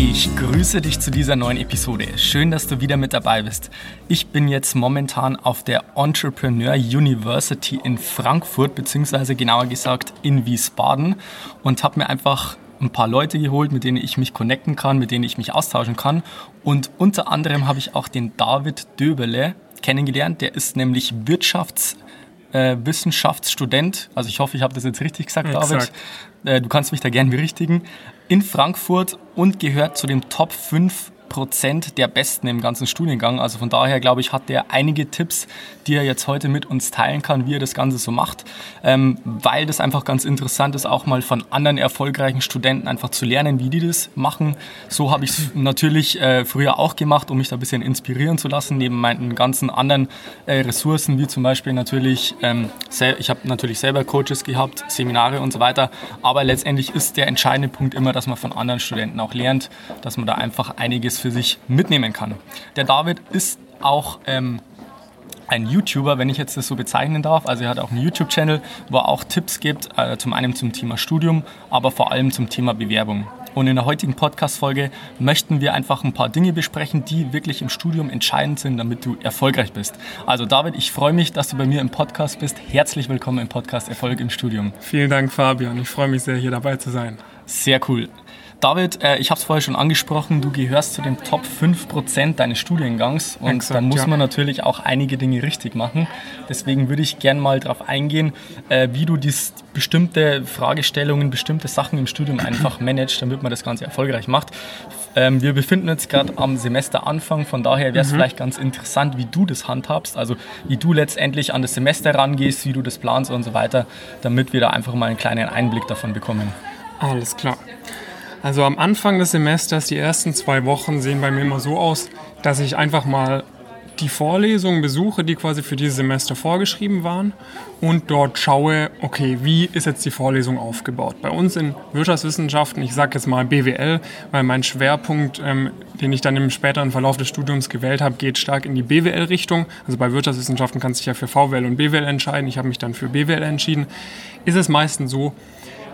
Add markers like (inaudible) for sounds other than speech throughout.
Ich grüße dich zu dieser neuen Episode. Schön, dass du wieder mit dabei bist. Ich bin jetzt momentan auf der Entrepreneur University in Frankfurt, beziehungsweise genauer gesagt in Wiesbaden und habe mir einfach ein paar Leute geholt, mit denen ich mich connecten kann, mit denen ich mich austauschen kann. Und unter anderem habe ich auch den David Döbele kennengelernt. Der ist nämlich Wirtschaftswissenschaftsstudent. Äh, also ich hoffe, ich habe das jetzt richtig gesagt, David. Exakt. Äh, du kannst mich da gerne berichtigen in Frankfurt und gehört zu den Top 5 Prozent der Besten im ganzen Studiengang. Also von daher glaube ich, hat er einige Tipps, die er jetzt heute mit uns teilen kann, wie er das Ganze so macht, ähm, weil das einfach ganz interessant ist, auch mal von anderen erfolgreichen Studenten einfach zu lernen, wie die das machen. So habe ich es (laughs) natürlich äh, früher auch gemacht, um mich da ein bisschen inspirieren zu lassen, neben meinen ganzen anderen äh, Ressourcen, wie zum Beispiel natürlich, ähm, ich habe natürlich selber Coaches gehabt, Seminare und so weiter, aber letztendlich ist der entscheidende Punkt immer, dass man von anderen Studenten auch lernt, dass man da einfach einiges für sich mitnehmen kann. Der David ist auch ähm, ein YouTuber, wenn ich jetzt das so bezeichnen darf. Also er hat auch einen YouTube-Channel, wo er auch Tipps gibt, äh, zum einen zum Thema Studium, aber vor allem zum Thema Bewerbung. Und in der heutigen Podcast-Folge möchten wir einfach ein paar Dinge besprechen, die wirklich im Studium entscheidend sind, damit du erfolgreich bist. Also David, ich freue mich, dass du bei mir im Podcast bist. Herzlich willkommen im Podcast Erfolg im Studium. Vielen Dank, Fabian. Ich freue mich sehr, hier dabei zu sein. Sehr cool. David, äh, ich habe es vorher schon angesprochen, du gehörst zu den Top 5% deines Studiengangs und Exakt, dann muss ja. man natürlich auch einige Dinge richtig machen. Deswegen würde ich gerne mal darauf eingehen, äh, wie du dies, bestimmte Fragestellungen, bestimmte Sachen im Studium einfach (clears throat) managst, damit man das Ganze erfolgreich macht. Ähm, wir befinden uns gerade am Semesteranfang, von daher wäre es mhm. vielleicht ganz interessant, wie du das handhabst, also wie du letztendlich an das Semester rangehst, wie du das planst und so weiter, damit wir da einfach mal einen kleinen Einblick davon bekommen. Alles klar. Also am Anfang des Semesters, die ersten zwei Wochen sehen bei mir immer so aus, dass ich einfach mal die Vorlesungen besuche, die quasi für dieses Semester vorgeschrieben waren und dort schaue, okay, wie ist jetzt die Vorlesung aufgebaut. Bei uns in Wirtschaftswissenschaften, ich sage jetzt mal BWL, weil mein Schwerpunkt, ähm, den ich dann im späteren Verlauf des Studiums gewählt habe, geht stark in die BWL-Richtung. Also bei Wirtschaftswissenschaften kannst du dich ja für VWL und BWL entscheiden. Ich habe mich dann für BWL entschieden. Ist es meistens so,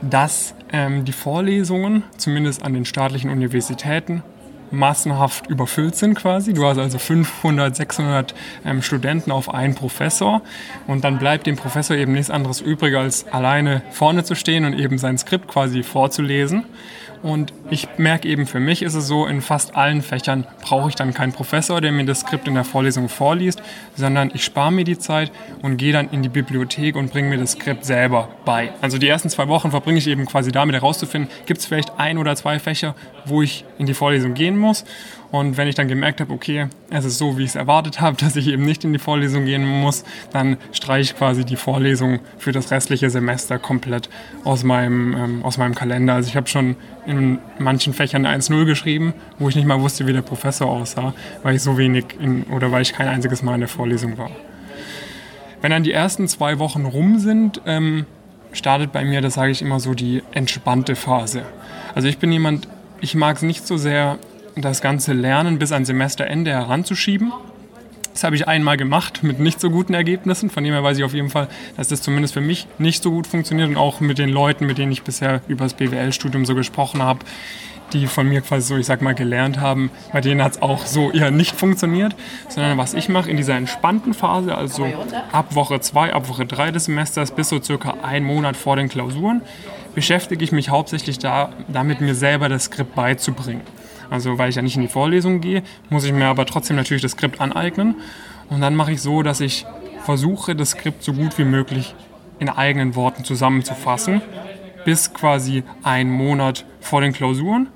dass ähm, die Vorlesungen, zumindest an den staatlichen Universitäten, massenhaft überfüllt sind quasi. Du hast also 500, 600 ähm, Studenten auf einen Professor und dann bleibt dem Professor eben nichts anderes übrig, als alleine vorne zu stehen und eben sein Skript quasi vorzulesen. Und ich merke eben, für mich ist es so, in fast allen Fächern brauche ich dann keinen Professor, der mir das Skript in der Vorlesung vorliest, sondern ich spare mir die Zeit und gehe dann in die Bibliothek und bringe mir das Skript selber bei. Also die ersten zwei Wochen verbringe ich eben quasi damit herauszufinden, gibt es vielleicht ein oder zwei Fächer, wo ich in die Vorlesung gehen muss. Und wenn ich dann gemerkt habe, okay, es ist so, wie ich es erwartet habe, (laughs) dass ich eben nicht in die Vorlesung gehen muss, dann streiche ich quasi die Vorlesung für das restliche Semester komplett aus meinem, ähm, aus meinem Kalender. Also ich habe schon in manchen Fächern 1-0 geschrieben, wo ich nicht mal wusste, wie der Professor aussah, weil ich so wenig in, oder weil ich kein einziges Mal in der Vorlesung war. Wenn dann die ersten zwei Wochen rum sind, ähm, startet bei mir, das sage ich immer so, die entspannte Phase. Also ich bin jemand, ich mag es nicht so sehr, das ganze Lernen bis an Semesterende heranzuschieben. Das habe ich einmal gemacht mit nicht so guten Ergebnissen. Von dem her weiß ich auf jeden Fall, dass das zumindest für mich nicht so gut funktioniert und auch mit den Leuten, mit denen ich bisher über das BWL-Studium so gesprochen habe, die von mir quasi so, ich sag mal, gelernt haben, bei denen hat es auch so eher nicht funktioniert. Sondern was ich mache in dieser entspannten Phase, also ab Woche 2, ab Woche 3 des Semesters bis so circa einen Monat vor den Klausuren, beschäftige ich mich hauptsächlich da, damit mir selber das Skript beizubringen. Also weil ich ja nicht in die Vorlesung gehe, muss ich mir aber trotzdem natürlich das Skript aneignen. Und dann mache ich so, dass ich versuche, das Skript so gut wie möglich in eigenen Worten zusammenzufassen, bis quasi einen Monat vor den Klausuren,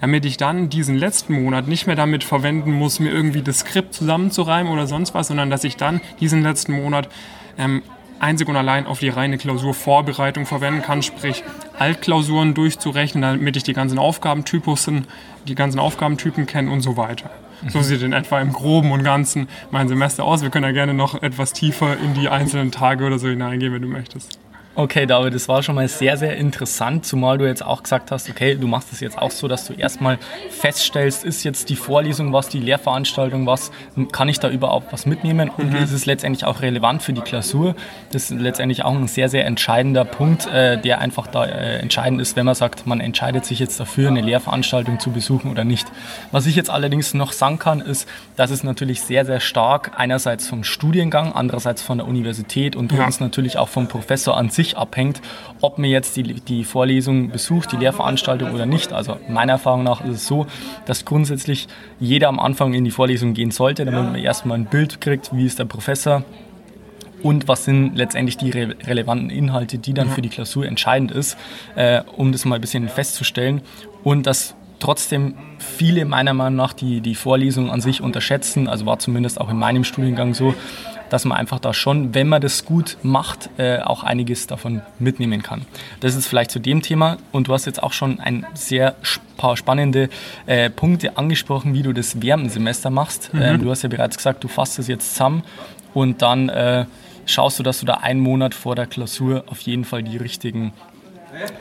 damit ich dann diesen letzten Monat nicht mehr damit verwenden muss, mir irgendwie das Skript zusammenzureimen oder sonst was, sondern dass ich dann diesen letzten Monat ähm, einzig und allein auf die reine Klausurvorbereitung verwenden kann, sprich Altklausuren durchzurechnen, damit ich die ganzen Aufgabentypussen, die ganzen Aufgabentypen kenne und so weiter. Mhm. So sieht in etwa im Groben und Ganzen mein Semester aus. Wir können ja gerne noch etwas tiefer in die einzelnen Tage oder so hineingehen, wenn du möchtest. Okay, David, das war schon mal sehr, sehr interessant, zumal du jetzt auch gesagt hast, okay, du machst es jetzt auch so, dass du erstmal feststellst, ist jetzt die Vorlesung was, die Lehrveranstaltung was, kann ich da überhaupt was mitnehmen und mhm. ist es letztendlich auch relevant für die Klausur? Das ist letztendlich auch ein sehr, sehr entscheidender Punkt, äh, der einfach da äh, entscheidend ist, wenn man sagt, man entscheidet sich jetzt dafür, eine Lehrveranstaltung zu besuchen oder nicht. Was ich jetzt allerdings noch sagen kann, ist, dass es natürlich sehr, sehr stark einerseits vom Studiengang, andererseits von der Universität und ja. uns natürlich auch vom Professor an sich sich abhängt, ob man jetzt die, die Vorlesung besucht, die Lehrveranstaltung oder nicht. Also meiner Erfahrung nach ist es so, dass grundsätzlich jeder am Anfang in die Vorlesung gehen sollte, damit man erstmal ein Bild kriegt, wie ist der Professor und was sind letztendlich die re relevanten Inhalte, die dann für die Klausur entscheidend ist, äh, um das mal ein bisschen festzustellen. Und dass trotzdem viele meiner Meinung nach die, die Vorlesung an sich unterschätzen, also war zumindest auch in meinem Studiengang so, dass man einfach da schon, wenn man das gut macht, äh, auch einiges davon mitnehmen kann. Das ist vielleicht zu dem Thema und du hast jetzt auch schon ein sehr paar spannende äh, Punkte angesprochen, wie du das während dem Semester machst. Mhm. Ähm, du hast ja bereits gesagt, du fasst es jetzt zusammen und dann äh, schaust du, dass du da einen Monat vor der Klausur auf jeden Fall die richtigen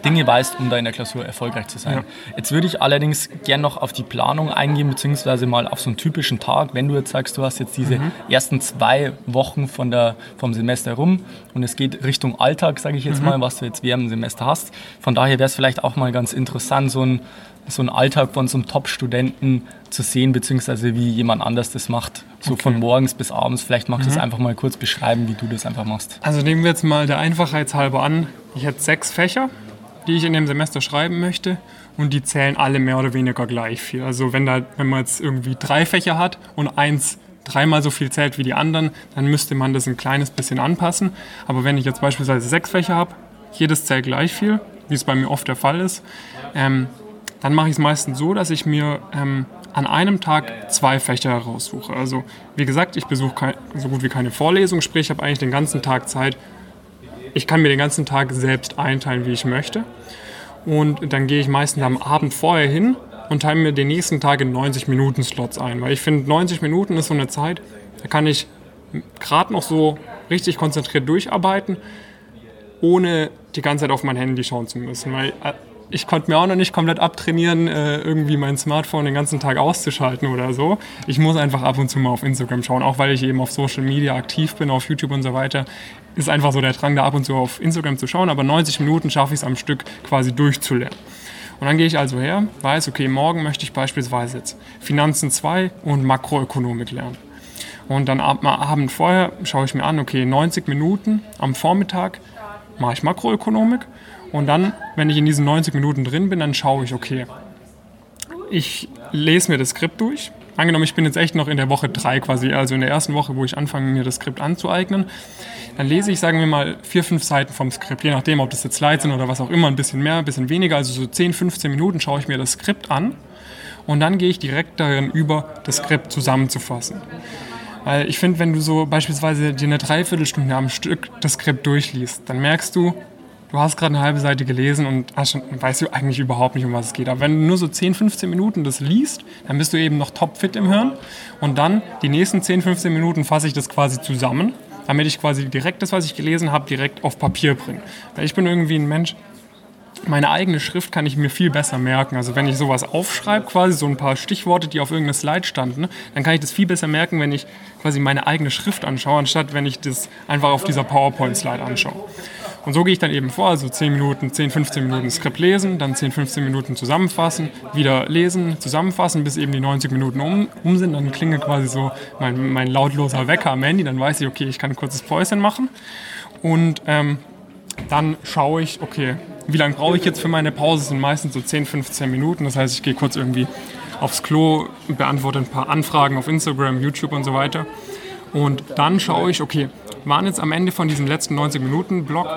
Dinge weißt, um da in der Klausur erfolgreich zu sein. Ja. Jetzt würde ich allerdings gern noch auf die Planung eingehen, beziehungsweise mal auf so einen typischen Tag, wenn du jetzt sagst, du hast jetzt diese mhm. ersten zwei Wochen von der, vom Semester rum und es geht Richtung Alltag, sage ich jetzt mhm. mal, was du jetzt während dem Semester hast. Von daher wäre es vielleicht auch mal ganz interessant, so ein so einen Alltag von so einem Top-Studenten zu sehen, beziehungsweise wie jemand anders das macht. So okay. von morgens bis abends. Vielleicht magst du mhm. das einfach mal kurz beschreiben, wie du das einfach machst. Also nehmen wir jetzt mal der Einfachheit halber an. Ich hätte sechs Fächer die ich in dem Semester schreiben möchte und die zählen alle mehr oder weniger gleich viel. Also wenn, da, wenn man jetzt irgendwie drei Fächer hat und eins dreimal so viel zählt wie die anderen, dann müsste man das ein kleines bisschen anpassen. Aber wenn ich jetzt beispielsweise sechs Fächer habe, jedes zählt gleich viel, wie es bei mir oft der Fall ist, ähm, dann mache ich es meistens so, dass ich mir ähm, an einem Tag zwei Fächer heraussuche. Also wie gesagt, ich besuche so gut wie keine Vorlesung, sprich ich habe eigentlich den ganzen Tag Zeit, ich kann mir den ganzen Tag selbst einteilen, wie ich möchte. Und dann gehe ich meistens am Abend vorher hin und teile mir den nächsten Tag in 90 Minuten Slots ein. Weil ich finde, 90 Minuten ist so eine Zeit, da kann ich gerade noch so richtig konzentriert durcharbeiten, ohne die ganze Zeit auf mein Handy schauen zu müssen. Weil äh, ich konnte mir auch noch nicht komplett abtrainieren, äh, irgendwie mein Smartphone den ganzen Tag auszuschalten oder so. Ich muss einfach ab und zu mal auf Instagram schauen, auch weil ich eben auf Social Media aktiv bin, auf YouTube und so weiter. Ist einfach so der Drang, da ab und zu auf Instagram zu schauen, aber 90 Minuten schaffe ich es am Stück quasi durchzulernen. Und dann gehe ich also her, weiß, okay, morgen möchte ich beispielsweise jetzt Finanzen 2 und Makroökonomik lernen. Und dann am Abend vorher schaue ich mir an, okay, 90 Minuten am Vormittag mache ich Makroökonomik und dann, wenn ich in diesen 90 Minuten drin bin, dann schaue ich, okay, ich lese mir das Skript durch. Angenommen, ich bin jetzt echt noch in der Woche 3 quasi, also in der ersten Woche, wo ich anfange, mir das Skript anzueignen. Dann lese ich, sagen wir mal, vier, fünf Seiten vom Skript, je nachdem, ob das jetzt Slides sind oder was auch immer, ein bisschen mehr, ein bisschen weniger. Also so 10, 15 Minuten schaue ich mir das Skript an und dann gehe ich direkt darin über, das Skript zusammenzufassen. Weil ich finde, wenn du so beispielsweise dir eine Dreiviertelstunde am Stück das Skript durchliest, dann merkst du, du hast gerade eine halbe Seite gelesen und schon, weißt du eigentlich überhaupt nicht, um was es geht. Aber wenn du nur so 10, 15 Minuten das liest, dann bist du eben noch topfit im Hirn. Und dann die nächsten 10, 15 Minuten fasse ich das quasi zusammen, damit ich quasi direkt das, was ich gelesen habe, direkt auf Papier bringe. Weil ich bin irgendwie ein Mensch, meine eigene Schrift kann ich mir viel besser merken. Also wenn ich sowas aufschreibe, quasi so ein paar Stichworte, die auf irgendeiner Slide standen, dann kann ich das viel besser merken, wenn ich quasi meine eigene Schrift anschaue, anstatt wenn ich das einfach auf dieser PowerPoint-Slide anschaue. Und so gehe ich dann eben vor, also 10 Minuten, 10, 15 Minuten Skript lesen, dann 10, 15 Minuten zusammenfassen, wieder lesen, zusammenfassen, bis eben die 90 Minuten um, um sind. Dann klingelt quasi so mein, mein lautloser Wecker am Handy, dann weiß ich, okay, ich kann ein kurzes Päuschen machen. Und ähm, dann schaue ich, okay, wie lange brauche ich jetzt für meine Pause? Das sind meistens so 10, 15 Minuten. Das heißt, ich gehe kurz irgendwie aufs Klo, beantworte ein paar Anfragen auf Instagram, YouTube und so weiter. Und dann schaue ich, okay, waren jetzt am Ende von diesem letzten 90 Minuten Block,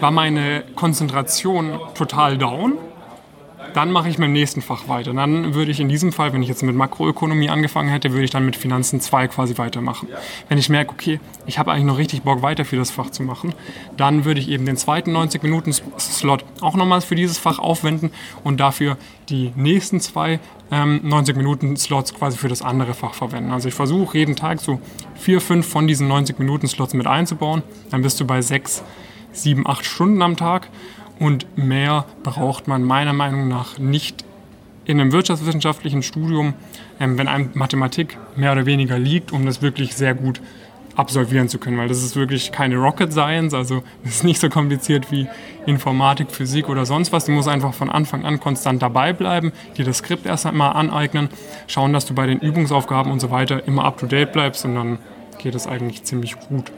war meine Konzentration total down dann mache ich mit dem nächsten Fach weiter. Dann würde ich in diesem Fall, wenn ich jetzt mit Makroökonomie angefangen hätte, würde ich dann mit Finanzen 2 quasi weitermachen. Wenn ich merke, okay, ich habe eigentlich noch richtig Bock weiter für das Fach zu machen, dann würde ich eben den zweiten 90-Minuten-Slot auch nochmals für dieses Fach aufwenden und dafür die nächsten zwei ähm, 90-Minuten-Slots quasi für das andere Fach verwenden. Also ich versuche jeden Tag so vier, fünf von diesen 90-Minuten-Slots mit einzubauen. Dann bist du bei sechs sieben, acht Stunden am Tag und mehr braucht man meiner Meinung nach nicht in einem wirtschaftswissenschaftlichen Studium, ähm, wenn einem Mathematik mehr oder weniger liegt, um das wirklich sehr gut absolvieren zu können, weil das ist wirklich keine Rocket Science, also (laughs) es ist nicht so kompliziert wie Informatik, Physik oder sonst was. Du musst einfach von Anfang an konstant dabei bleiben, dir das Skript erst einmal aneignen, schauen, dass du bei den Übungsaufgaben und so weiter immer up to date bleibst und dann geht es eigentlich ziemlich gut.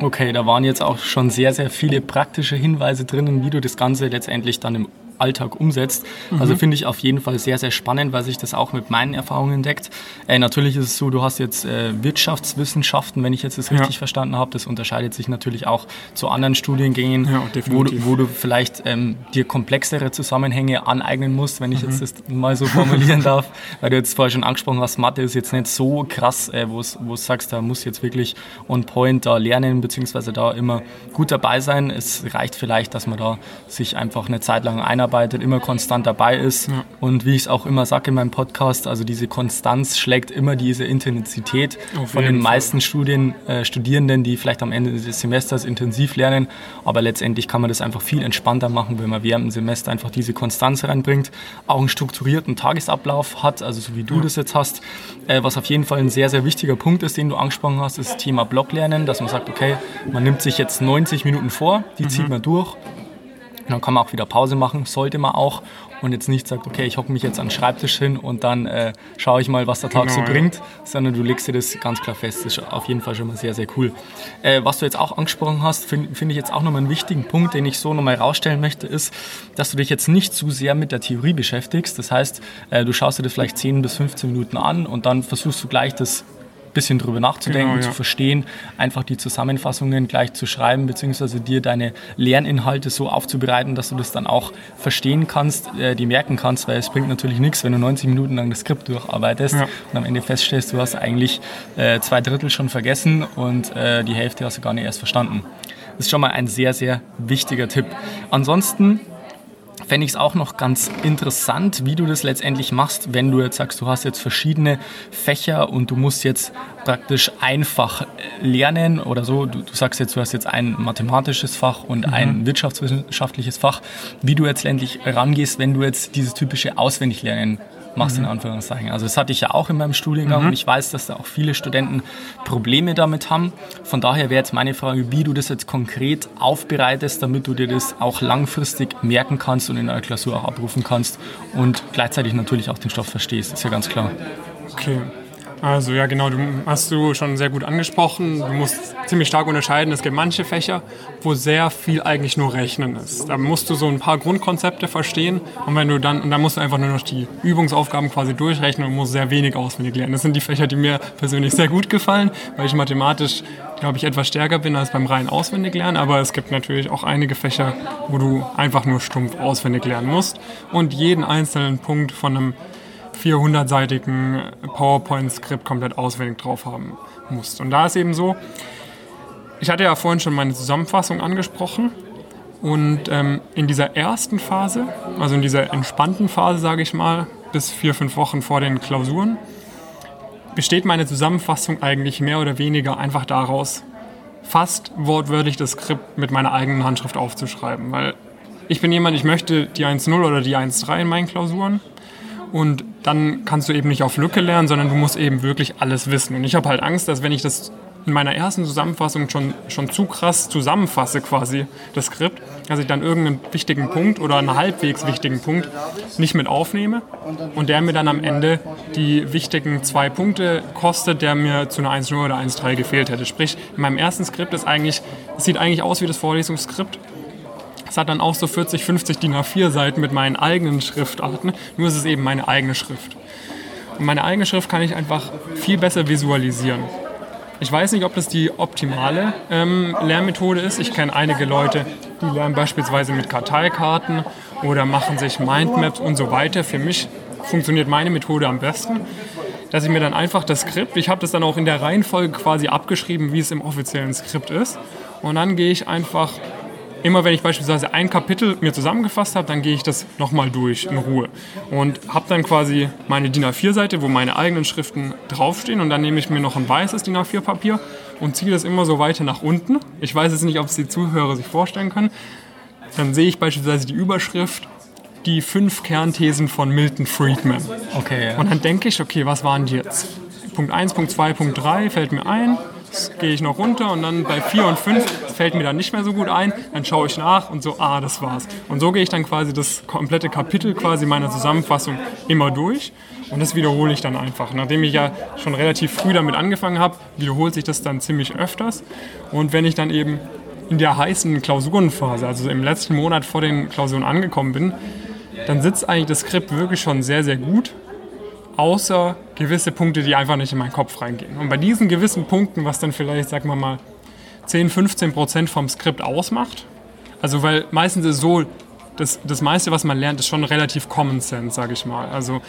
Okay, da waren jetzt auch schon sehr, sehr viele praktische Hinweise drinnen, wie du das Ganze letztendlich dann im Alltag umsetzt. Mhm. Also finde ich auf jeden Fall sehr, sehr spannend, weil sich das auch mit meinen Erfahrungen deckt. Äh, natürlich ist es so, du hast jetzt äh, Wirtschaftswissenschaften, wenn ich jetzt das richtig ja. verstanden habe. Das unterscheidet sich natürlich auch zu anderen Studiengängen, ja, wo, du, wo, du vielleicht ähm, dir komplexere Zusammenhänge aneignen musst, wenn ich mhm. jetzt das mal so formulieren darf. Weil du jetzt vorher schon angesprochen hast, Mathe ist jetzt nicht so krass, äh, wo du sagst, da muss jetzt wirklich on point da lernen, beziehungsweise da immer gut dabei sein. Es reicht vielleicht, dass man da sich einfach eine Zeit lang einarbeitet einarbeitet, immer konstant dabei ist. Ja. Und wie ich es auch immer sage in meinem Podcast, also diese Konstanz schlägt immer diese Intensität Auf von den Fall. meisten Studien, äh, Studierenden, die vielleicht am Ende des Semesters intensiv lernen. Aber letztendlich kann man das einfach viel entspannter machen, wenn man während dem Semester einfach diese Konstanz reinbringt, auch einen strukturierten Tagesablauf hat, also so wie du ja. das jetzt hast. Äh, was auf jeden Fall ein sehr, sehr wichtiger Punkt ist, den du angesprochen hast, ist das Thema Blocklernen, dass man sagt, okay, man nimmt sich jetzt 90 Minuten vor, die mhm. zieht man durch dann kann man auch wieder Pause machen, sollte man auch. Und jetzt nicht sagt, okay, ich hocke mich jetzt an den Schreibtisch hin und dann äh, schaue ich mal, was der Tag genau, so bringt, sondern du legst dir das ganz klar fest. Das ist auf jeden Fall schon mal sehr, sehr cool. Äh, was du jetzt auch angesprochen hast, finde find ich jetzt auch nochmal einen wichtigen Punkt, den ich so nochmal rausstellen möchte, ist, dass du dich jetzt nicht zu sehr mit der Theorie beschäftigst. Das heißt, äh, du schaust dir das vielleicht 10 bis 15 Minuten an und dann versuchst du gleich das bisschen drüber nachzudenken, genau, ja. zu verstehen, einfach die Zusammenfassungen gleich zu schreiben, beziehungsweise dir deine Lerninhalte so aufzubereiten, dass du das dann auch verstehen kannst, äh, die merken kannst, weil es bringt natürlich nichts, wenn du 90 Minuten lang das Skript durcharbeitest ja. und am Ende feststellst, du hast eigentlich äh, zwei Drittel schon vergessen und äh, die Hälfte hast du gar nicht erst verstanden. Das ist schon mal ein sehr, sehr wichtiger Tipp. Ansonsten fände ich es auch noch ganz interessant, wie du das letztendlich machst, wenn du jetzt sagst, du hast jetzt verschiedene Fächer und du musst jetzt praktisch einfach lernen oder so. Du, du sagst jetzt, du hast jetzt ein mathematisches Fach und mhm. ein wirtschaftswissenschaftliches Fach. Wie du jetzt letztendlich rangehst, wenn du jetzt dieses typische Auswendiglernen machst, mhm. in Anführungszeichen. Also das hatte ich ja auch in meinem Studiengang mhm. und ich weiß, dass da auch viele Studenten Probleme damit haben. Von daher wäre jetzt meine Frage, wie du das jetzt konkret aufbereitest, damit du dir das auch langfristig merken kannst und in einer Klausur auch abrufen kannst und gleichzeitig natürlich auch den Stoff verstehst, ist ja ganz klar. Okay. Also ja, genau, du hast du schon sehr gut angesprochen. Du musst ziemlich stark unterscheiden. Es gibt manche Fächer, wo sehr viel eigentlich nur Rechnen ist. Da musst du so ein paar Grundkonzepte verstehen und wenn du dann und dann musst du einfach nur noch die Übungsaufgaben quasi durchrechnen und musst sehr wenig auswendig lernen. Das sind die Fächer, die mir persönlich sehr gut gefallen, weil ich mathematisch glaube ich etwas stärker bin als beim rein auswendig lernen. Aber es gibt natürlich auch einige Fächer, wo du einfach nur stumpf auswendig lernen musst und jeden einzelnen Punkt von einem 400-seitigen PowerPoint-Skript komplett auswendig drauf haben musst. Und da ist eben so, ich hatte ja vorhin schon meine Zusammenfassung angesprochen. Und ähm, in dieser ersten Phase, also in dieser entspannten Phase, sage ich mal, bis vier, fünf Wochen vor den Klausuren, besteht meine Zusammenfassung eigentlich mehr oder weniger einfach daraus, fast wortwörtlich das Skript mit meiner eigenen Handschrift aufzuschreiben. Weil ich bin jemand, ich möchte die 1.0 oder die 1.3 in meinen Klausuren. Und dann kannst du eben nicht auf Lücke lernen, sondern du musst eben wirklich alles wissen. Und ich habe halt Angst, dass wenn ich das in meiner ersten Zusammenfassung schon, schon zu krass zusammenfasse, quasi das Skript, dass ich dann irgendeinen wichtigen Punkt oder einen halbwegs wichtigen Punkt nicht mit aufnehme und der mir dann am Ende die wichtigen zwei Punkte kostet, der mir zu einer 1.0 oder 1.3 gefehlt hätte. Sprich, in meinem ersten Skript ist eigentlich, es sieht eigentlich aus wie das Vorlesungsskript, es hat dann auch so 40, 50 DIN A4 Seiten mit meinen eigenen Schriftarten, nur ist es eben meine eigene Schrift. Und meine eigene Schrift kann ich einfach viel besser visualisieren. Ich weiß nicht, ob das die optimale ähm, Lernmethode ist. Ich kenne einige Leute, die lernen beispielsweise mit Karteikarten oder machen sich Mindmaps und so weiter. Für mich funktioniert meine Methode am besten, dass ich mir dann einfach das Skript, ich habe das dann auch in der Reihenfolge quasi abgeschrieben, wie es im offiziellen Skript ist. Und dann gehe ich einfach immer wenn ich beispielsweise ein Kapitel mir zusammengefasst habe, dann gehe ich das nochmal durch in Ruhe und habe dann quasi meine DIN A4-Seite, wo meine eigenen Schriften draufstehen und dann nehme ich mir noch ein weißes DIN A4-Papier und ziehe das immer so weiter nach unten. Ich weiß jetzt nicht, ob es die Zuhörer sich vorstellen können. Dann sehe ich beispielsweise die Überschrift die fünf Kernthesen von Milton Friedman. Okay. Ja. Und dann denke ich, okay, was waren die jetzt? Punkt 1, Punkt 2, Punkt 3 fällt mir ein. Gehe ich noch runter und dann bei 4 und 5 fällt mir dann nicht mehr so gut ein. Dann schaue ich nach und so, ah, das war's. Und so gehe ich dann quasi das komplette Kapitel quasi meiner Zusammenfassung immer durch. Und das wiederhole ich dann einfach. Nachdem ich ja schon relativ früh damit angefangen habe, wiederholt sich das dann ziemlich öfters. Und wenn ich dann eben in der heißen Klausurenphase, also im letzten Monat vor den Klausuren angekommen bin, dann sitzt eigentlich das Skript wirklich schon sehr, sehr gut. Außer gewisse Punkte, die einfach nicht in meinen Kopf reingehen. Und bei diesen gewissen Punkten, was dann vielleicht, sagen wir mal, 10, 15 Prozent vom Skript ausmacht, also weil meistens ist so, das, das meiste, was man lernt, ist schon relativ Common Sense, sage ich mal. Also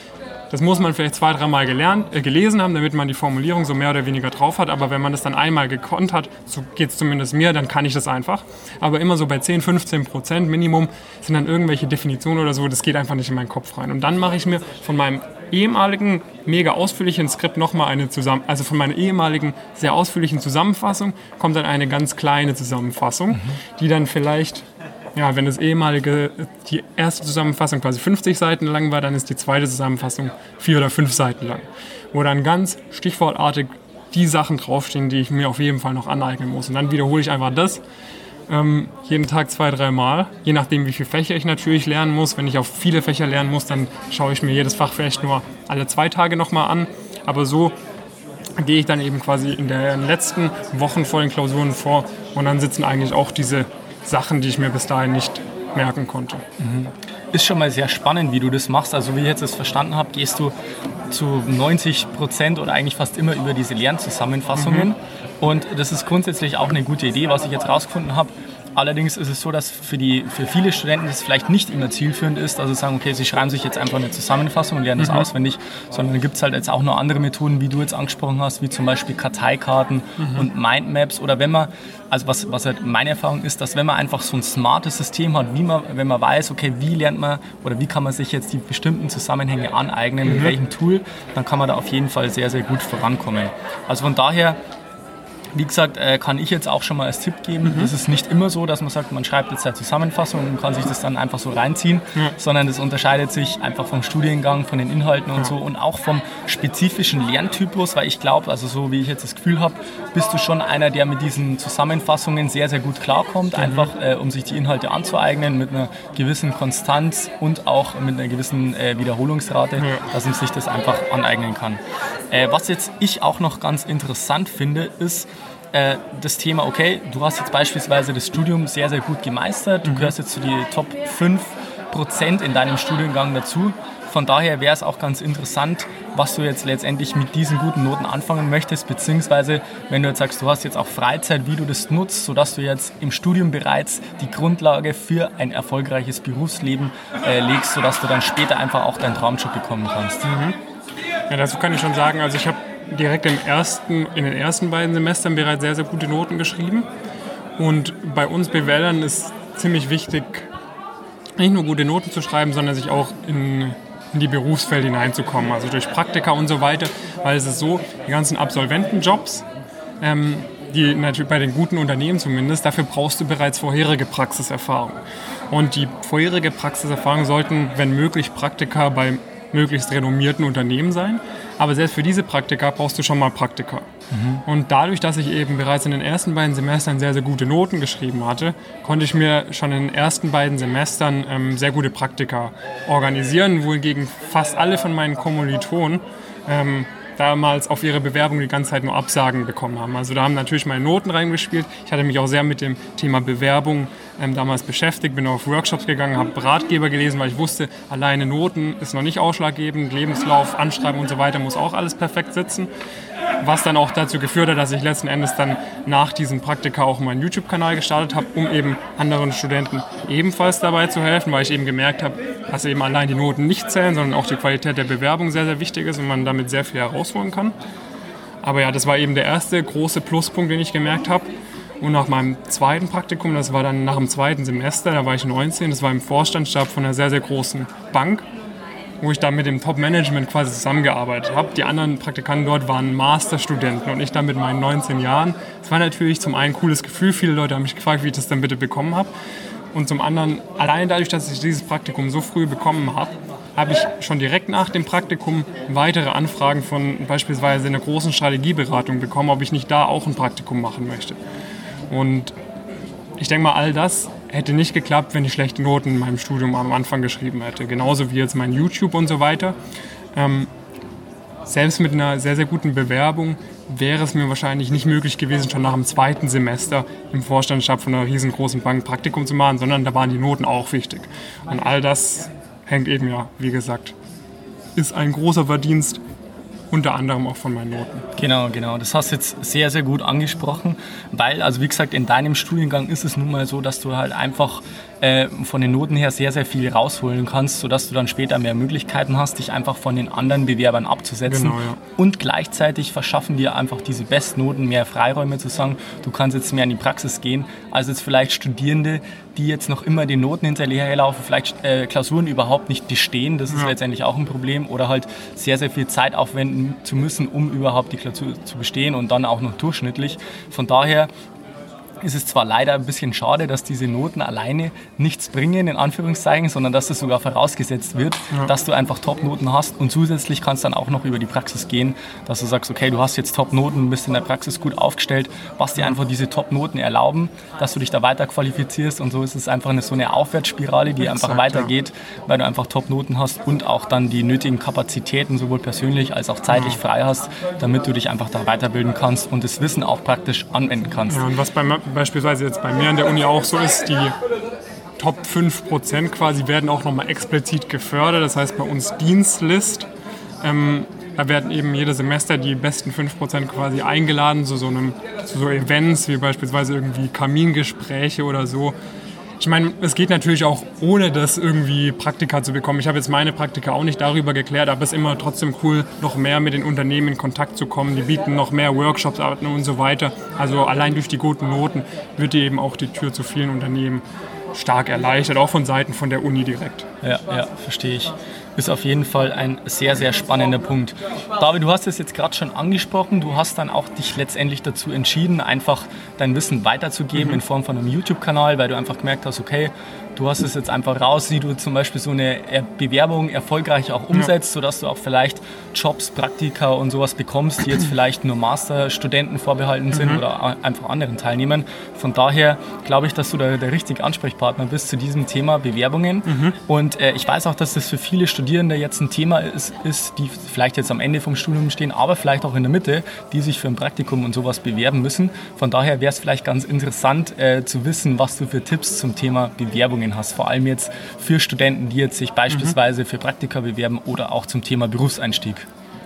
das muss man vielleicht zwei, dreimal gelernt, äh, gelesen haben, damit man die Formulierung so mehr oder weniger drauf hat. Aber wenn man das dann einmal gekonnt hat, so geht es zumindest mir, dann kann ich das einfach. Aber immer so bei 10, 15 Prozent Minimum sind dann irgendwelche Definitionen oder so, das geht einfach nicht in meinen Kopf rein. Und dann mache ich mir von meinem ehemaligen mega ausführlichen Skript nochmal eine zusammen, also von meiner ehemaligen sehr ausführlichen Zusammenfassung kommt dann eine ganz kleine Zusammenfassung, mhm. die dann vielleicht ja, wenn das ehemalige, die erste Zusammenfassung quasi 50 Seiten lang war, dann ist die zweite Zusammenfassung vier oder fünf Seiten lang. Wo dann ganz stichwortartig die Sachen draufstehen, die ich mir auf jeden Fall noch aneignen muss. Und dann wiederhole ich einfach das ähm, jeden Tag zwei, drei Mal. Je nachdem, wie viele Fächer ich natürlich lernen muss. Wenn ich auf viele Fächer lernen muss, dann schaue ich mir jedes Fach vielleicht nur alle zwei Tage nochmal an. Aber so gehe ich dann eben quasi in den letzten Wochen vor den Klausuren vor und dann sitzen eigentlich auch diese Sachen, die ich mir bis dahin nicht merken konnte. Mhm. Ist schon mal sehr spannend, wie du das machst. Also wie ich jetzt das verstanden habe, gehst du zu 90 Prozent oder eigentlich fast immer über diese Lernzusammenfassungen. Mhm. Und das ist grundsätzlich auch eine gute Idee, was ich jetzt rausgefunden habe. Allerdings ist es so, dass für, die, für viele Studenten das vielleicht nicht immer zielführend ist, also sagen, okay, sie schreiben sich jetzt einfach eine Zusammenfassung und lernen das mhm. auswendig, sondern dann gibt es halt jetzt auch noch andere Methoden, wie du jetzt angesprochen hast, wie zum Beispiel Karteikarten mhm. und Mindmaps oder wenn man, also was, was halt meine Erfahrung ist, dass wenn man einfach so ein smartes System hat, wie man, wenn man weiß, okay, wie lernt man oder wie kann man sich jetzt die bestimmten Zusammenhänge aneignen, mhm. mit welchem Tool, dann kann man da auf jeden Fall sehr, sehr gut vorankommen. Also von daher wie gesagt, äh, kann ich jetzt auch schon mal als Tipp geben. Mhm. Es ist nicht immer so, dass man sagt, man schreibt jetzt eine Zusammenfassung und kann sich das dann einfach so reinziehen, ja. sondern es unterscheidet sich einfach vom Studiengang, von den Inhalten und ja. so und auch vom spezifischen Lerntypus, weil ich glaube, also so wie ich jetzt das Gefühl habe, bist du schon einer, der mit diesen Zusammenfassungen sehr, sehr gut klarkommt, mhm. einfach äh, um sich die Inhalte anzueignen mit einer gewissen Konstanz und auch mit einer gewissen äh, Wiederholungsrate, ja. dass man sich das einfach aneignen kann. Äh, was jetzt ich auch noch ganz interessant finde, ist, äh, das Thema, okay, du hast jetzt beispielsweise das Studium sehr, sehr gut gemeistert, du mhm. gehörst jetzt zu die Top 5% in deinem Studiengang dazu. Von daher wäre es auch ganz interessant, was du jetzt letztendlich mit diesen guten Noten anfangen möchtest, beziehungsweise wenn du jetzt sagst, du hast jetzt auch Freizeit, wie du das nutzt, sodass du jetzt im Studium bereits die Grundlage für ein erfolgreiches Berufsleben äh, legst, sodass du dann später einfach auch deinen Traumjob bekommen kannst. Mhm. Ja, dazu kann ich schon sagen, also ich habe direkt im ersten, in den ersten beiden Semestern bereits sehr, sehr gute Noten geschrieben. Und bei uns BWLern ist ziemlich wichtig, nicht nur gute Noten zu schreiben, sondern sich auch in, in die Berufswelt hineinzukommen, also durch Praktika und so weiter, weil es ist so, die ganzen Absolventenjobs, ähm, die natürlich bei den guten Unternehmen zumindest, dafür brauchst du bereits vorherige Praxiserfahrung. Und die vorherige Praxiserfahrung sollten, wenn möglich, Praktika bei möglichst renommierten Unternehmen sein. Aber selbst für diese Praktika brauchst du schon mal Praktika. Mhm. Und dadurch, dass ich eben bereits in den ersten beiden Semestern sehr, sehr gute Noten geschrieben hatte, konnte ich mir schon in den ersten beiden Semestern ähm, sehr gute Praktika organisieren, wohingegen fast alle von meinen Kommilitonen ähm, damals auf ihre Bewerbung die ganze Zeit nur Absagen bekommen haben. Also da haben natürlich meine Noten reingespielt. Ich hatte mich auch sehr mit dem Thema Bewerbung ähm, damals beschäftigt, bin auf Workshops gegangen, habe Ratgeber gelesen, weil ich wusste, alleine Noten ist noch nicht ausschlaggebend, Lebenslauf, Anschreiben und so weiter muss auch alles perfekt sitzen was dann auch dazu geführt hat, dass ich letzten Endes dann nach diesem Praktika auch meinen YouTube-Kanal gestartet habe, um eben anderen Studenten ebenfalls dabei zu helfen, weil ich eben gemerkt habe, dass eben allein die Noten nicht zählen, sondern auch die Qualität der Bewerbung sehr, sehr wichtig ist und man damit sehr viel herausholen kann. Aber ja, das war eben der erste große Pluspunkt, den ich gemerkt habe. Und nach meinem zweiten Praktikum, das war dann nach dem zweiten Semester, da war ich 19, das war im Vorstandsstab von einer sehr, sehr großen Bank wo ich da mit dem Top-Management quasi zusammengearbeitet habe. Die anderen Praktikanten dort waren Masterstudenten und ich dann mit meinen 19 Jahren. Es war natürlich zum einen ein cooles Gefühl, viele Leute haben mich gefragt, wie ich das dann bitte bekommen habe. Und zum anderen, allein dadurch, dass ich dieses Praktikum so früh bekommen habe, habe ich schon direkt nach dem Praktikum weitere Anfragen von beispielsweise einer großen Strategieberatung bekommen, ob ich nicht da auch ein Praktikum machen möchte. Und ich denke mal, all das hätte nicht geklappt, wenn ich schlechte Noten in meinem Studium am Anfang geschrieben hätte. Genauso wie jetzt mein YouTube und so weiter. Ähm, selbst mit einer sehr, sehr guten Bewerbung wäre es mir wahrscheinlich nicht möglich gewesen, schon nach dem zweiten Semester im Vorstandsstab von einer riesengroßen Bank Praktikum zu machen, sondern da waren die Noten auch wichtig. Und all das hängt eben ja, wie gesagt, ist ein großer Verdienst unter anderem auch von meinen Noten. Genau, genau. Das hast du jetzt sehr, sehr gut angesprochen, weil, also wie gesagt, in deinem Studiengang ist es nun mal so, dass du halt einfach äh, von den Noten her sehr, sehr viel rausholen kannst, sodass du dann später mehr Möglichkeiten hast, dich einfach von den anderen Bewerbern abzusetzen. Genau, ja. Und gleichzeitig verschaffen dir einfach diese Bestnoten mehr Freiräume zu sagen, du kannst jetzt mehr in die Praxis gehen, als jetzt vielleicht Studierende, die jetzt noch immer den Noten hinterherlaufen, vielleicht äh, Klausuren überhaupt nicht bestehen, das ist ja. letztendlich auch ein Problem, oder halt sehr, sehr viel Zeit aufwenden zu müssen, um überhaupt die Klausur zu bestehen und dann auch noch durchschnittlich. Von daher ist es zwar leider ein bisschen schade, dass diese Noten alleine nichts bringen, in Anführungszeichen, sondern dass das sogar vorausgesetzt wird, ja. dass du einfach Top-Noten hast und zusätzlich kannst dann auch noch über die Praxis gehen, dass du sagst, okay, du hast jetzt Top-Noten, bist in der Praxis gut aufgestellt, was dir einfach diese Top-Noten erlauben, dass du dich da weiter qualifizierst und so ist es einfach eine, so eine Aufwärtsspirale, die Exakt, einfach weitergeht, ja. weil du einfach Top-Noten hast und auch dann die nötigen Kapazitäten sowohl persönlich als auch zeitlich ja. frei hast, damit du dich einfach da weiterbilden kannst und das Wissen auch praktisch anwenden kannst. Ja, und was beim beispielsweise jetzt bei mir an der Uni auch so ist, die Top 5% quasi werden auch nochmal explizit gefördert. Das heißt bei uns Dienstlist. Ähm, da werden eben jedes Semester die besten 5% quasi eingeladen zu so, einem, zu so Events wie beispielsweise irgendwie Kamingespräche oder so. Ich meine, es geht natürlich auch ohne das irgendwie Praktika zu bekommen. Ich habe jetzt meine Praktika auch nicht darüber geklärt, aber es ist immer trotzdem cool, noch mehr mit den Unternehmen in Kontakt zu kommen. Die bieten noch mehr Workshops an und so weiter. Also allein durch die guten Noten wird dir eben auch die Tür zu vielen Unternehmen stark erleichtert, auch von Seiten von der Uni direkt. Ja, ja, verstehe ich ist auf jeden Fall ein sehr, sehr spannender Punkt. David, du hast es jetzt gerade schon angesprochen. Du hast dann auch dich letztendlich dazu entschieden, einfach dein Wissen weiterzugeben mhm. in Form von einem YouTube-Kanal, weil du einfach gemerkt hast, okay, du hast es jetzt einfach raus, wie du zum Beispiel so eine Bewerbung erfolgreich auch umsetzt, ja. sodass du auch vielleicht Jobs, Praktika und sowas bekommst, die jetzt (clears throat) vielleicht nur Masterstudenten vorbehalten sind mhm. oder einfach anderen Teilnehmern. Von daher glaube ich, dass du der, der richtige Ansprechpartner bist zu diesem Thema Bewerbungen. Mhm. Und äh, ich weiß auch, dass das für viele Studierende jetzt ein Thema ist, ist, die vielleicht jetzt am Ende vom Studium stehen, aber vielleicht auch in der Mitte, die sich für ein Praktikum und sowas bewerben müssen. Von daher wäre es vielleicht ganz interessant äh, zu wissen, was du für Tipps zum Thema Bewerbungen Empfehlungen hast, vor allem jetzt für Studenten, die jetzt sich beispielsweise für Praktika bewerben oder auch zum Thema Berufseinstieg?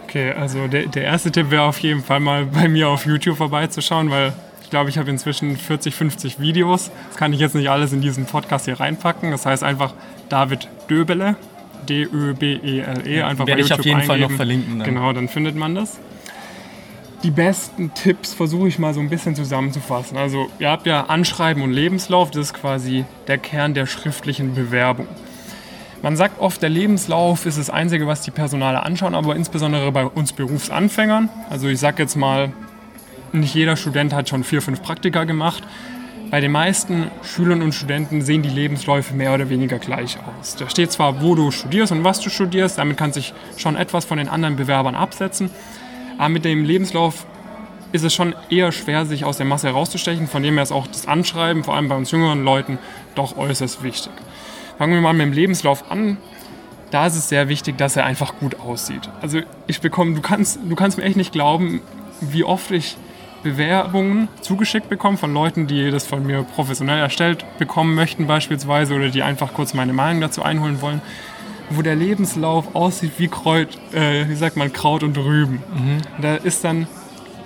Okay, also der, der erste Tipp wäre auf jeden Fall mal bei mir auf YouTube vorbeizuschauen, weil ich glaube, ich habe inzwischen 40, 50 Videos. Das kann ich jetzt nicht alles in diesen Podcast hier reinpacken. Das heißt einfach David Döbele, D-Ö-B-E-L-E, einfach Werde bei YouTube ich auf jeden eingeben. Fall noch verlinken. Dann. Genau, dann findet man das die besten Tipps versuche ich mal so ein bisschen zusammenzufassen. Also ihr habt ja Anschreiben und Lebenslauf, das ist quasi der Kern der schriftlichen Bewerbung. Man sagt oft, der Lebenslauf ist das Einzige, was die Personale anschauen, aber insbesondere bei uns Berufsanfängern. Also ich sage jetzt mal, nicht jeder Student hat schon vier, fünf Praktika gemacht. Bei den meisten Schülern und Studenten sehen die Lebensläufe mehr oder weniger gleich aus. Da steht zwar, wo du studierst und was du studierst, damit kann sich schon etwas von den anderen Bewerbern absetzen. Aber mit dem Lebenslauf ist es schon eher schwer, sich aus der Masse herauszustechen. Von dem her ist auch das Anschreiben, vor allem bei uns jüngeren Leuten, doch äußerst wichtig. Fangen wir mal mit dem Lebenslauf an. Da ist es sehr wichtig, dass er einfach gut aussieht. Also ich bekomme, du kannst, du kannst mir echt nicht glauben, wie oft ich Bewerbungen zugeschickt bekomme von Leuten, die das von mir professionell erstellt bekommen möchten beispielsweise oder die einfach kurz meine Meinung dazu einholen wollen wo der Lebenslauf aussieht wie Kreut, äh, wie sagt man, Kraut und Rüben. Mhm. Da ist dann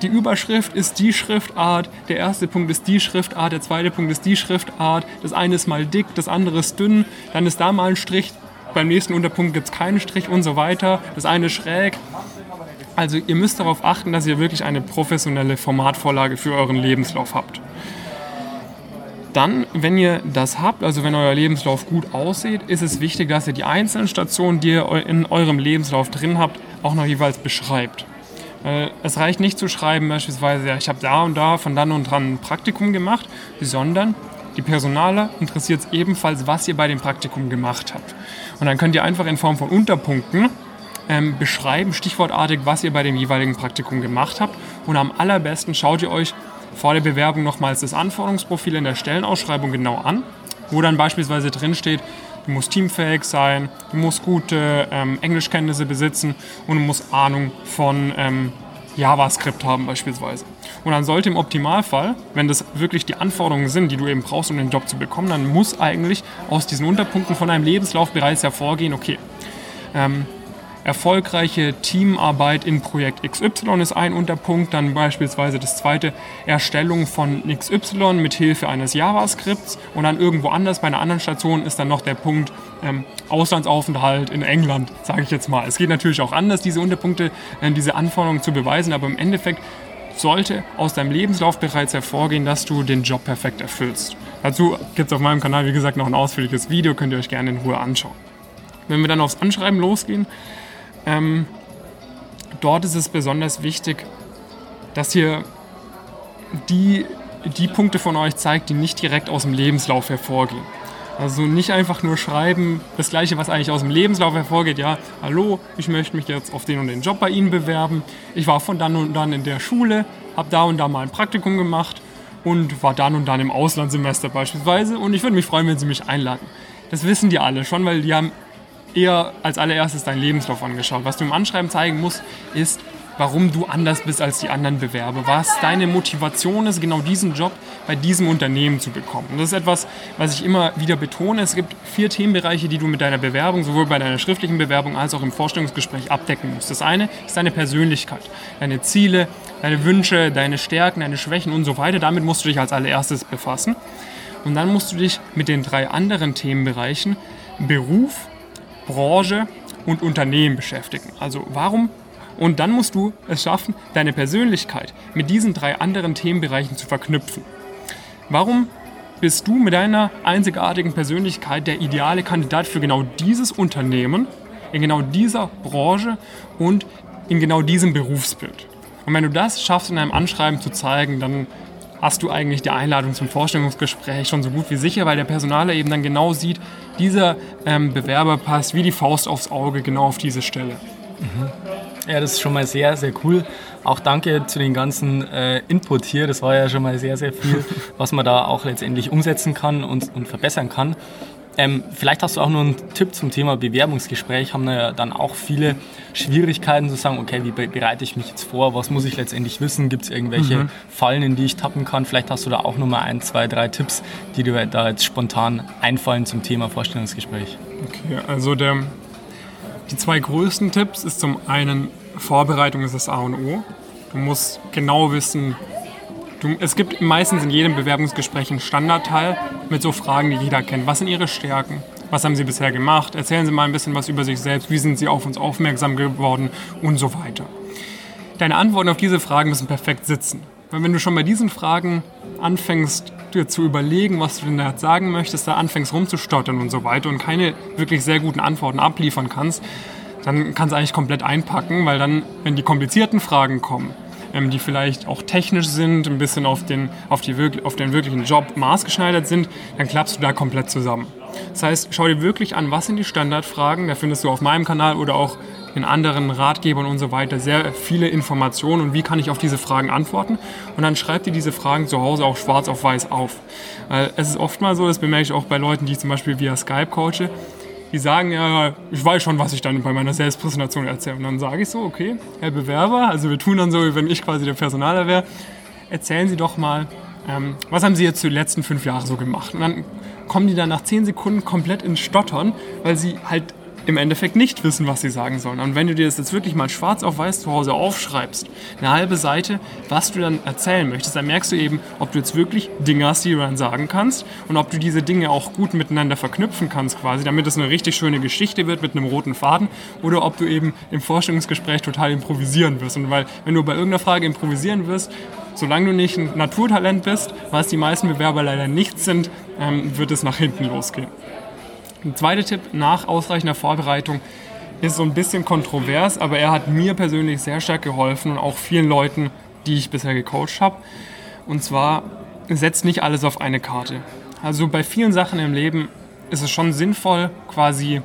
die Überschrift ist die Schriftart, der erste Punkt ist die Schriftart, der zweite Punkt ist die Schriftart, das eine ist mal dick, das andere ist dünn, dann ist da mal ein Strich, beim nächsten Unterpunkt gibt es keinen Strich und so weiter, das eine ist schräg. Also ihr müsst darauf achten, dass ihr wirklich eine professionelle Formatvorlage für euren Lebenslauf habt. Dann, wenn ihr das habt, also wenn euer Lebenslauf gut aussieht, ist es wichtig, dass ihr die einzelnen Stationen, die ihr in eurem Lebenslauf drin habt, auch noch jeweils beschreibt. Es reicht nicht zu schreiben, beispielsweise, ja, ich habe da und da von dann und dran ein Praktikum gemacht, sondern die Personale interessiert es ebenfalls, was ihr bei dem Praktikum gemacht habt. Und dann könnt ihr einfach in Form von Unterpunkten ähm, beschreiben, stichwortartig, was ihr bei dem jeweiligen Praktikum gemacht habt. Und am allerbesten schaut ihr euch vor der Bewerbung nochmals das Anforderungsprofil in der Stellenausschreibung genau an, wo dann beispielsweise drin steht, du musst teamfähig sein, du musst gute ähm, Englischkenntnisse besitzen und du musst Ahnung von ähm, JavaScript haben beispielsweise. Und dann sollte im Optimalfall, wenn das wirklich die Anforderungen sind, die du eben brauchst, um den Job zu bekommen, dann muss eigentlich aus diesen Unterpunkten von deinem Lebenslauf bereits hervorgehen, okay, ähm, Erfolgreiche Teamarbeit in Projekt XY ist ein Unterpunkt. Dann beispielsweise das zweite, Erstellung von XY mit Hilfe eines JavaScripts. Und dann irgendwo anders bei einer anderen Station ist dann noch der Punkt ähm, Auslandsaufenthalt in England, sage ich jetzt mal. Es geht natürlich auch anders, diese Unterpunkte, äh, diese Anforderungen zu beweisen, aber im Endeffekt sollte aus deinem Lebenslauf bereits hervorgehen, dass du den Job perfekt erfüllst. Dazu gibt es auf meinem Kanal, wie gesagt, noch ein ausführliches Video, könnt ihr euch gerne in Ruhe anschauen. Wenn wir dann aufs Anschreiben losgehen, ähm, dort ist es besonders wichtig, dass ihr die, die Punkte von euch zeigt, die nicht direkt aus dem Lebenslauf hervorgehen. Also nicht einfach nur schreiben, das gleiche, was eigentlich aus dem Lebenslauf hervorgeht, ja, hallo, ich möchte mich jetzt auf den und den Job bei Ihnen bewerben. Ich war von dann und dann in der Schule, habe da und da mal ein Praktikum gemacht und war dann und dann im Auslandssemester beispielsweise und ich würde mich freuen, wenn Sie mich einladen. Das wissen die alle schon, weil die haben eher als allererstes deinen Lebenslauf angeschaut. Was du im Anschreiben zeigen musst, ist, warum du anders bist als die anderen Bewerber. Was deine Motivation ist, genau diesen Job bei diesem Unternehmen zu bekommen. Und das ist etwas, was ich immer wieder betone. Es gibt vier Themenbereiche, die du mit deiner Bewerbung, sowohl bei deiner schriftlichen Bewerbung als auch im Vorstellungsgespräch abdecken musst. Das eine ist deine Persönlichkeit, deine Ziele, deine Wünsche, deine Stärken, deine Schwächen und so weiter. Damit musst du dich als allererstes befassen. Und dann musst du dich mit den drei anderen Themenbereichen Beruf, Branche und Unternehmen beschäftigen. Also warum? Und dann musst du es schaffen, deine Persönlichkeit mit diesen drei anderen Themenbereichen zu verknüpfen. Warum bist du mit deiner einzigartigen Persönlichkeit der ideale Kandidat für genau dieses Unternehmen, in genau dieser Branche und in genau diesem Berufsbild? Und wenn du das schaffst, in einem Anschreiben zu zeigen, dann hast du eigentlich die Einladung zum Vorstellungsgespräch schon so gut wie sicher, weil der Personaler eben dann genau sieht, dieser ähm, Bewerber passt wie die Faust aufs Auge genau auf diese Stelle. Mhm. Ja, das ist schon mal sehr, sehr cool. Auch danke zu den ganzen äh, Input hier. Das war ja schon mal sehr, sehr viel, (laughs) was man da auch letztendlich umsetzen kann und, und verbessern kann. Ähm, vielleicht hast du auch nur einen Tipp zum Thema Bewerbungsgespräch. Haben da ja dann auch viele Schwierigkeiten zu sagen, okay, wie bereite ich mich jetzt vor? Was muss ich letztendlich wissen? Gibt es irgendwelche mhm. Fallen, in die ich tappen kann? Vielleicht hast du da auch nochmal ein, zwei, drei Tipps, die dir da jetzt spontan einfallen zum Thema Vorstellungsgespräch. Okay, also der, die zwei größten Tipps ist zum einen Vorbereitung ist das A und O. Du musst genau wissen, Du, es gibt meistens in jedem Bewerbungsgespräch einen Standardteil mit so Fragen, die jeder kennt. Was sind Ihre Stärken? Was haben Sie bisher gemacht? Erzählen Sie mal ein bisschen was über sich selbst. Wie sind Sie auf uns aufmerksam geworden? Und so weiter. Deine Antworten auf diese Fragen müssen perfekt sitzen. Weil wenn du schon bei diesen Fragen anfängst, dir zu überlegen, was du denn da sagen möchtest, da anfängst rumzustottern und so weiter und keine wirklich sehr guten Antworten abliefern kannst, dann kannst du eigentlich komplett einpacken, weil dann, wenn die komplizierten Fragen kommen, ähm, die vielleicht auch technisch sind, ein bisschen auf den, auf, die, auf den wirklichen Job maßgeschneidert sind, dann klappst du da komplett zusammen. Das heißt, schau dir wirklich an, was sind die Standardfragen. Da findest du auf meinem Kanal oder auch in anderen Ratgebern und so weiter sehr viele Informationen und wie kann ich auf diese Fragen antworten. Und dann schreib dir diese Fragen zu Hause auch schwarz auf weiß auf. Es ist oft mal so, das bemerke ich auch bei Leuten, die ich zum Beispiel via Skype coache, die sagen ja, ich weiß schon, was ich dann bei meiner Selbstpräsentation erzähle. Und dann sage ich so, okay, Herr Bewerber, also wir tun dann so, wie wenn ich quasi der Personaler wäre, erzählen Sie doch mal, ähm, was haben Sie jetzt die letzten fünf Jahre so gemacht? Und dann kommen die dann nach zehn Sekunden komplett ins Stottern, weil sie halt im Endeffekt nicht wissen, was sie sagen sollen. Und wenn du dir das jetzt wirklich mal schwarz auf weiß zu Hause aufschreibst, eine halbe Seite, was du dann erzählen möchtest, dann merkst du eben, ob du jetzt wirklich Dinge hast, die du dann sagen kannst und ob du diese Dinge auch gut miteinander verknüpfen kannst quasi, damit es eine richtig schöne Geschichte wird mit einem roten Faden oder ob du eben im Vorstellungsgespräch total improvisieren wirst. Und weil, wenn du bei irgendeiner Frage improvisieren wirst, solange du nicht ein Naturtalent bist, was die meisten Bewerber leider nicht sind, ähm, wird es nach hinten losgehen. Ein zweiter Tipp nach ausreichender Vorbereitung ist so ein bisschen kontrovers, aber er hat mir persönlich sehr stark geholfen und auch vielen Leuten, die ich bisher gecoacht habe. Und zwar setzt nicht alles auf eine Karte. Also bei vielen Sachen im Leben ist es schon sinnvoll, quasi,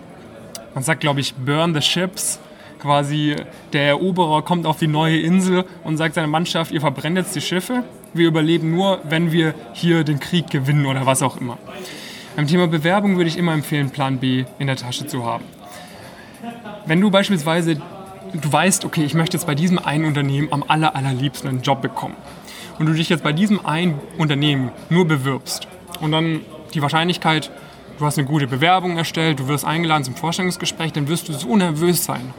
man sagt glaube ich, burn the ships. Quasi der Eroberer kommt auf die neue Insel und sagt seiner Mannschaft, ihr verbrennt jetzt die Schiffe. Wir überleben nur, wenn wir hier den Krieg gewinnen oder was auch immer. Beim Thema Bewerbung würde ich immer empfehlen, Plan B in der Tasche zu haben. Wenn du beispielsweise, du weißt, okay, ich möchte jetzt bei diesem einen Unternehmen am aller, allerliebsten einen Job bekommen und du dich jetzt bei diesem einen Unternehmen nur bewirbst und dann die Wahrscheinlichkeit, du hast eine gute Bewerbung erstellt, du wirst eingeladen zum Vorstellungsgespräch, dann wirst du so nervös sein.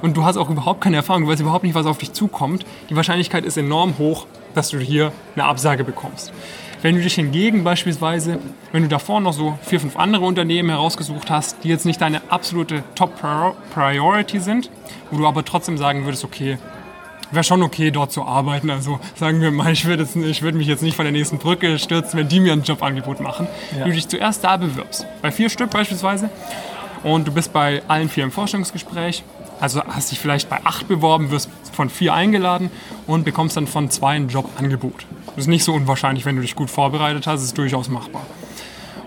Und du hast auch überhaupt keine Erfahrung, du weißt überhaupt nicht, was auf dich zukommt. Die Wahrscheinlichkeit ist enorm hoch, dass du hier eine Absage bekommst. Wenn du dich hingegen beispielsweise, wenn du davor noch so vier, fünf andere Unternehmen herausgesucht hast, die jetzt nicht deine absolute Top-Priority sind, wo du aber trotzdem sagen würdest, okay, wäre schon okay, dort zu arbeiten. Also sagen wir mal, ich würde würd mich jetzt nicht von der nächsten Brücke stürzen, wenn die mir ein Jobangebot machen. Ja. Du dich zuerst da bewirbst. Bei vier Stück beispielsweise. Und du bist bei allen vier im Forschungsgespräch. Also hast dich vielleicht bei acht beworben, wirst von vier eingeladen und bekommst dann von zwei ein Jobangebot. Das ist nicht so unwahrscheinlich, wenn du dich gut vorbereitet hast, das ist durchaus machbar.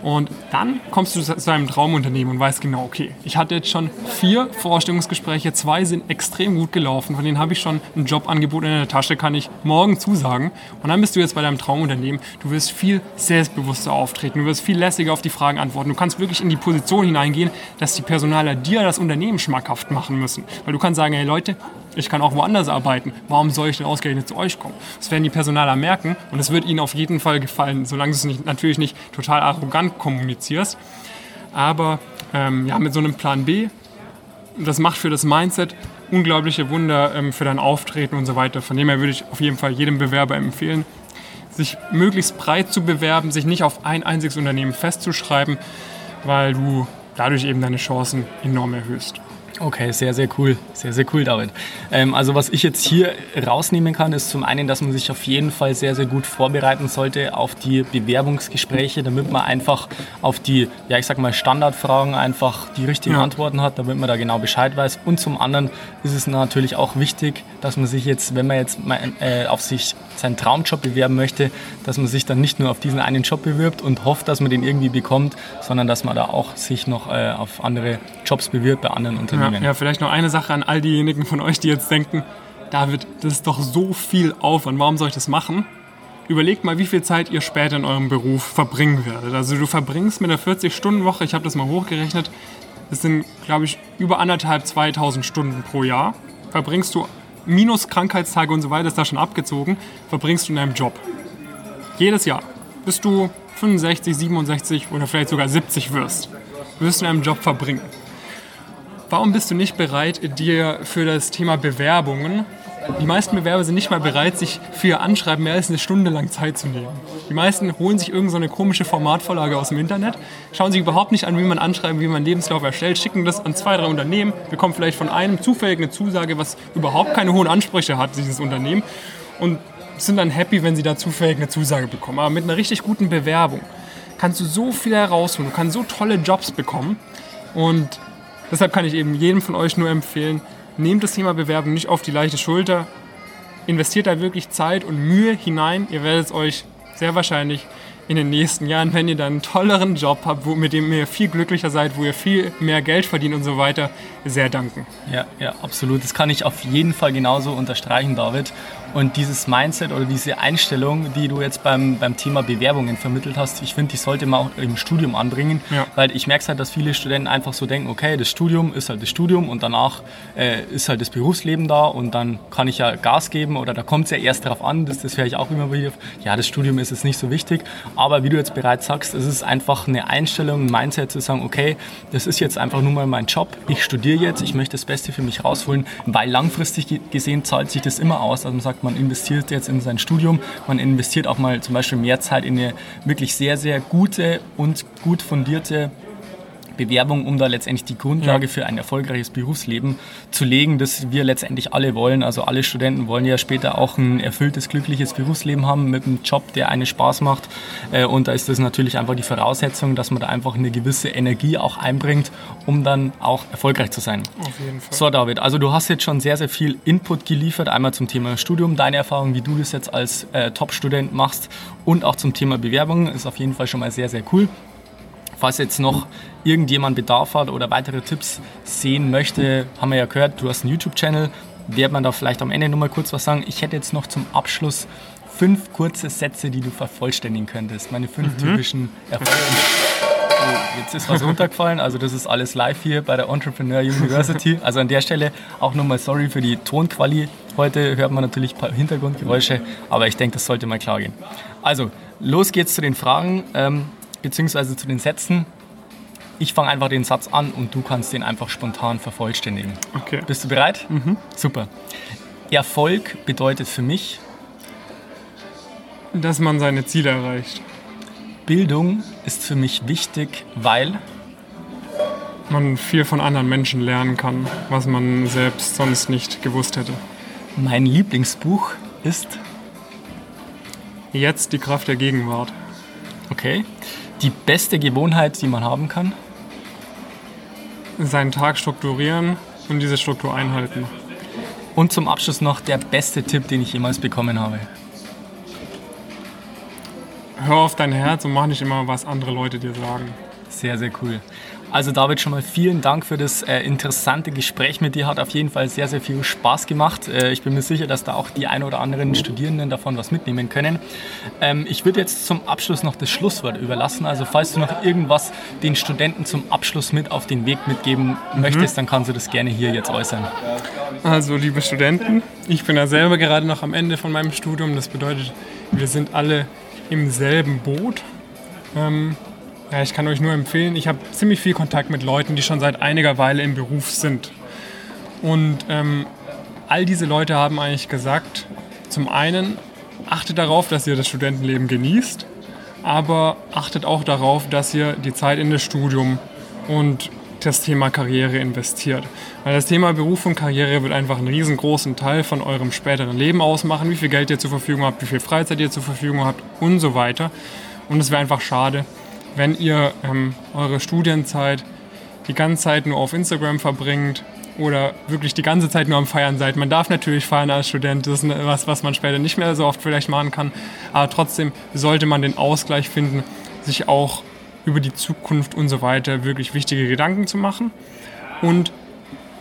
Und dann kommst du zu einem Traumunternehmen und weißt genau, okay, ich hatte jetzt schon vier Vorstellungsgespräche, zwei sind extrem gut gelaufen, von denen habe ich schon ein Jobangebot in der Tasche, kann ich morgen zusagen. Und dann bist du jetzt bei deinem Traumunternehmen, du wirst viel selbstbewusster auftreten, du wirst viel lässiger auf die Fragen antworten, du kannst wirklich in die Position hineingehen, dass die Personaler dir das Unternehmen schmackhaft machen müssen. Weil du kannst sagen, hey Leute, ich kann auch woanders arbeiten. Warum soll ich denn ausgerechnet zu euch kommen? Das werden die Personaler merken und es wird ihnen auf jeden Fall gefallen, solange du es nicht, natürlich nicht total arrogant kommunizierst. Aber ähm, ja, mit so einem Plan B, das macht für das Mindset unglaubliche Wunder ähm, für dein Auftreten und so weiter. Von dem her würde ich auf jeden Fall jedem Bewerber empfehlen, sich möglichst breit zu bewerben, sich nicht auf ein einziges Unternehmen festzuschreiben, weil du dadurch eben deine Chancen enorm erhöhst. Okay, sehr, sehr cool. Sehr, sehr cool, David. Ähm, also was ich jetzt hier rausnehmen kann, ist zum einen, dass man sich auf jeden Fall sehr, sehr gut vorbereiten sollte auf die Bewerbungsgespräche, damit man einfach auf die, ja ich sag mal, Standardfragen einfach die richtigen ja. Antworten hat, damit man da genau Bescheid weiß. Und zum anderen ist es natürlich auch wichtig, dass man sich jetzt, wenn man jetzt äh, auf sich seinen Traumjob bewerben möchte, dass man sich dann nicht nur auf diesen einen Job bewirbt und hofft, dass man den irgendwie bekommt, sondern dass man da auch sich noch äh, auf andere Jobs bewirbt bei anderen Unternehmen. Ja, ja, vielleicht noch eine Sache an all diejenigen von euch, die jetzt denken, David, das ist doch so viel Aufwand, warum soll ich das machen? Überlegt mal, wie viel Zeit ihr später in eurem Beruf verbringen werdet. Also du verbringst mit einer 40-Stunden-Woche, ich habe das mal hochgerechnet, das sind, glaube ich, über anderthalb, 2000 Stunden pro Jahr. Verbringst du minus Krankheitstage und so weiter, ist da schon abgezogen, verbringst du in deinem Job. Jedes Jahr. Bis du 65, 67 oder vielleicht sogar 70 wirst, wirst du in einem Job verbringen. Warum bist du nicht bereit, dir für das Thema Bewerbungen die meisten Bewerber sind nicht mal bereit, sich für ihr Anschreiben mehr als eine Stunde lang Zeit zu nehmen. Die meisten holen sich irgendeine so komische Formatvorlage aus dem Internet, schauen sich überhaupt nicht an, wie man anschreiben, wie man Lebenslauf erstellt, schicken das an zwei, drei Unternehmen, bekommen vielleicht von einem zufällig eine Zusage, was überhaupt keine hohen Ansprüche hat, dieses Unternehmen, und sind dann happy, wenn sie da zufällig eine Zusage bekommen. Aber mit einer richtig guten Bewerbung kannst du so viel herausholen, du kannst so tolle Jobs bekommen und Deshalb kann ich eben jedem von euch nur empfehlen, nehmt das Thema Bewerbung nicht auf die leichte Schulter. Investiert da wirklich Zeit und Mühe hinein. Ihr werdet es euch sehr wahrscheinlich in den nächsten Jahren, wenn ihr dann einen tolleren Job habt, wo, mit dem ihr viel glücklicher seid, wo ihr viel mehr Geld verdient und so weiter, sehr danken. Ja, ja, absolut. Das kann ich auf jeden Fall genauso unterstreichen, David. Und dieses Mindset oder diese Einstellung, die du jetzt beim, beim Thema Bewerbungen vermittelt hast, ich finde, die sollte man auch im Studium anbringen, ja. weil ich merke halt, dass viele Studenten einfach so denken, okay, das Studium ist halt das Studium und danach äh, ist halt das Berufsleben da und dann kann ich ja Gas geben oder da kommt es ja erst darauf an, das, das höre ich auch immer wieder, ja, das Studium ist jetzt nicht so wichtig, aber wie du jetzt bereits sagst, es ist einfach eine Einstellung, ein Mindset zu sagen, okay, das ist jetzt einfach nur mal mein Job, ich studiere jetzt, ich möchte das Beste für mich rausholen, weil langfristig gesehen zahlt sich das immer aus, also man sagt, man investiert jetzt in sein Studium, man investiert auch mal zum Beispiel mehr Zeit in eine wirklich sehr, sehr gute und gut fundierte Bewerbung, um da letztendlich die Grundlage ja. für ein erfolgreiches Berufsleben zu legen, das wir letztendlich alle wollen. Also alle Studenten wollen ja später auch ein erfülltes, glückliches Berufsleben haben mit einem Job, der einen Spaß macht. Äh, und da ist das natürlich einfach die Voraussetzung, dass man da einfach eine gewisse Energie auch einbringt, um dann auch erfolgreich zu sein. Auf jeden Fall. So, David, also du hast jetzt schon sehr, sehr viel Input geliefert. Einmal zum Thema Studium, deine Erfahrung, wie du das jetzt als äh, Top-Student machst und auch zum Thema Bewerbung. Ist auf jeden Fall schon mal sehr, sehr cool. Falls jetzt noch irgendjemand Bedarf hat oder weitere Tipps sehen möchte, haben wir ja gehört, du hast einen YouTube-Channel, wird man da vielleicht am Ende nochmal kurz was sagen. Ich hätte jetzt noch zum Abschluss fünf kurze Sätze, die du vervollständigen könntest. Meine fünf mhm. typischen Erfolge. Oh, jetzt ist was runtergefallen, also das ist alles live hier bei der Entrepreneur University. Also an der Stelle auch nochmal sorry für die Tonquali. Heute hört man natürlich ein paar Hintergrundgeräusche, aber ich denke, das sollte mal klar gehen. Also, los geht's zu den Fragen. Ähm, beziehungsweise zu den Sätzen. Ich fange einfach den Satz an und du kannst den einfach spontan vervollständigen. Okay. Bist du bereit? Mhm. Super. Erfolg bedeutet für mich, dass man seine Ziele erreicht. Bildung ist für mich wichtig, weil man viel von anderen Menschen lernen kann, was man selbst sonst nicht gewusst hätte. Mein Lieblingsbuch ist Jetzt die Kraft der Gegenwart. Okay die beste Gewohnheit, die man haben kann? Seinen Tag strukturieren und diese Struktur einhalten. Und zum Abschluss noch der beste Tipp, den ich jemals bekommen habe. Hör auf dein Herz und mach nicht immer, was andere Leute dir sagen. Sehr, sehr cool. Also David, schon mal vielen Dank für das äh, interessante Gespräch mit dir. Hat auf jeden Fall sehr, sehr viel Spaß gemacht. Äh, ich bin mir sicher, dass da auch die ein oder anderen Studierenden davon was mitnehmen können. Ähm, ich würde jetzt zum Abschluss noch das Schlusswort überlassen. Also falls du noch irgendwas den Studenten zum Abschluss mit auf den Weg mitgeben mhm. möchtest, dann kannst du das gerne hier jetzt äußern. Also liebe Studenten, ich bin ja selber gerade noch am Ende von meinem Studium. Das bedeutet, wir sind alle im selben Boot. Ähm, ja, ich kann euch nur empfehlen, ich habe ziemlich viel Kontakt mit Leuten, die schon seit einiger Weile im Beruf sind. Und ähm, all diese Leute haben eigentlich gesagt, zum einen, achtet darauf, dass ihr das Studentenleben genießt, aber achtet auch darauf, dass ihr die Zeit in das Studium und das Thema Karriere investiert. Weil das Thema Beruf und Karriere wird einfach einen riesengroßen Teil von eurem späteren Leben ausmachen, wie viel Geld ihr zur Verfügung habt, wie viel Freizeit ihr zur Verfügung habt und so weiter. Und es wäre einfach schade, wenn ihr ähm, eure Studienzeit die ganze Zeit nur auf Instagram verbringt oder wirklich die ganze Zeit nur am Feiern seid. Man darf natürlich feiern als Student, das ist was, was man später nicht mehr so oft vielleicht machen kann, aber trotzdem sollte man den Ausgleich finden, sich auch über die Zukunft und so weiter wirklich wichtige Gedanken zu machen und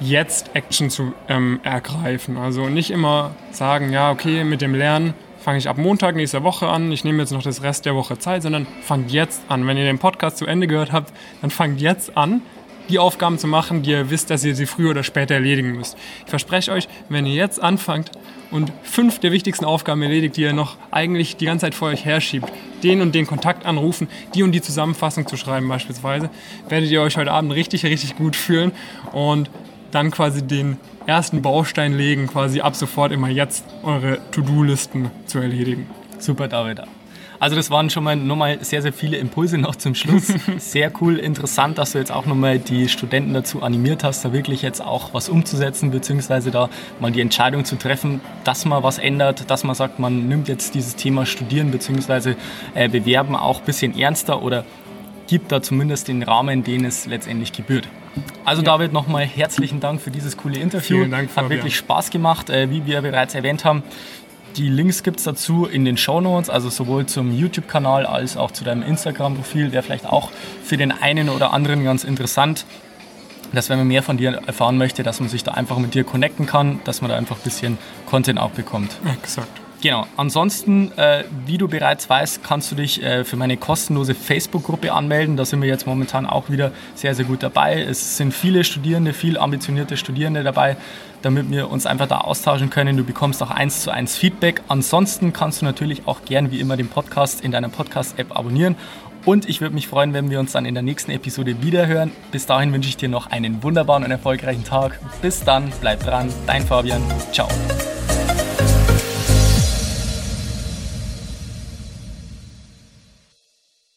jetzt Action zu ähm, ergreifen. Also nicht immer sagen, ja, okay, mit dem Lernen fange ich ab Montag nächster Woche an, ich nehme jetzt noch das Rest der Woche Zeit, sondern fangt jetzt an. Wenn ihr den Podcast zu Ende gehört habt, dann fangt jetzt an, die Aufgaben zu machen, die ihr wisst, dass ihr sie früher oder später erledigen müsst. Ich verspreche euch, wenn ihr jetzt anfangt und fünf der wichtigsten Aufgaben erledigt, die ihr noch eigentlich die ganze Zeit vor euch herschiebt, den und den Kontakt anrufen, die und die Zusammenfassung zu schreiben beispielsweise, werdet ihr euch heute Abend richtig, richtig gut fühlen und dann quasi den ersten Baustein legen, quasi ab sofort immer jetzt eure To-Do-Listen zu erledigen. Super, David. Also das waren schon mal nochmal sehr, sehr viele Impulse noch zum Schluss. (laughs) Sehr cool, interessant, dass du jetzt auch nochmal die Studenten dazu animiert hast, da wirklich jetzt auch was umzusetzen, beziehungsweise da mal die Entscheidung zu treffen, dass man was ändert, dass man sagt, man nimmt jetzt dieses Thema Studieren beziehungsweise äh, Bewerben auch ein bisschen ernster oder gibt da zumindest den Rahmen, den es letztendlich gebührt. Also ja. David, nochmal herzlichen Dank für dieses coole Interview. Vielen Dank, Fabian. Hat wirklich Spaß gemacht. Äh, wie wir bereits erwähnt haben, die Links gibt es dazu in den Show Notes, also sowohl zum YouTube-Kanal als auch zu deinem Instagram-Profil. Wäre vielleicht auch für den einen oder anderen ganz interessant, dass wenn man mehr von dir erfahren möchte, dass man sich da einfach mit dir connecten kann, dass man da einfach ein bisschen Content auch bekommt. Exakt. Genau. Ansonsten, äh, wie du bereits weißt, kannst du dich äh, für meine kostenlose Facebook-Gruppe anmelden. Da sind wir jetzt momentan auch wieder sehr, sehr gut dabei. Es sind viele Studierende, viel ambitionierte Studierende dabei, damit wir uns einfach da austauschen können. Du bekommst auch eins zu eins Feedback. Ansonsten kannst du natürlich auch gern wie immer den Podcast in deiner Podcast-App abonnieren. Und ich würde mich freuen, wenn wir uns dann in der nächsten Episode wiederhören. Bis dahin wünsche ich dir noch einen wunderbaren und erfolgreichen Tag. Bis dann, bleib dran, dein Fabian. Ciao.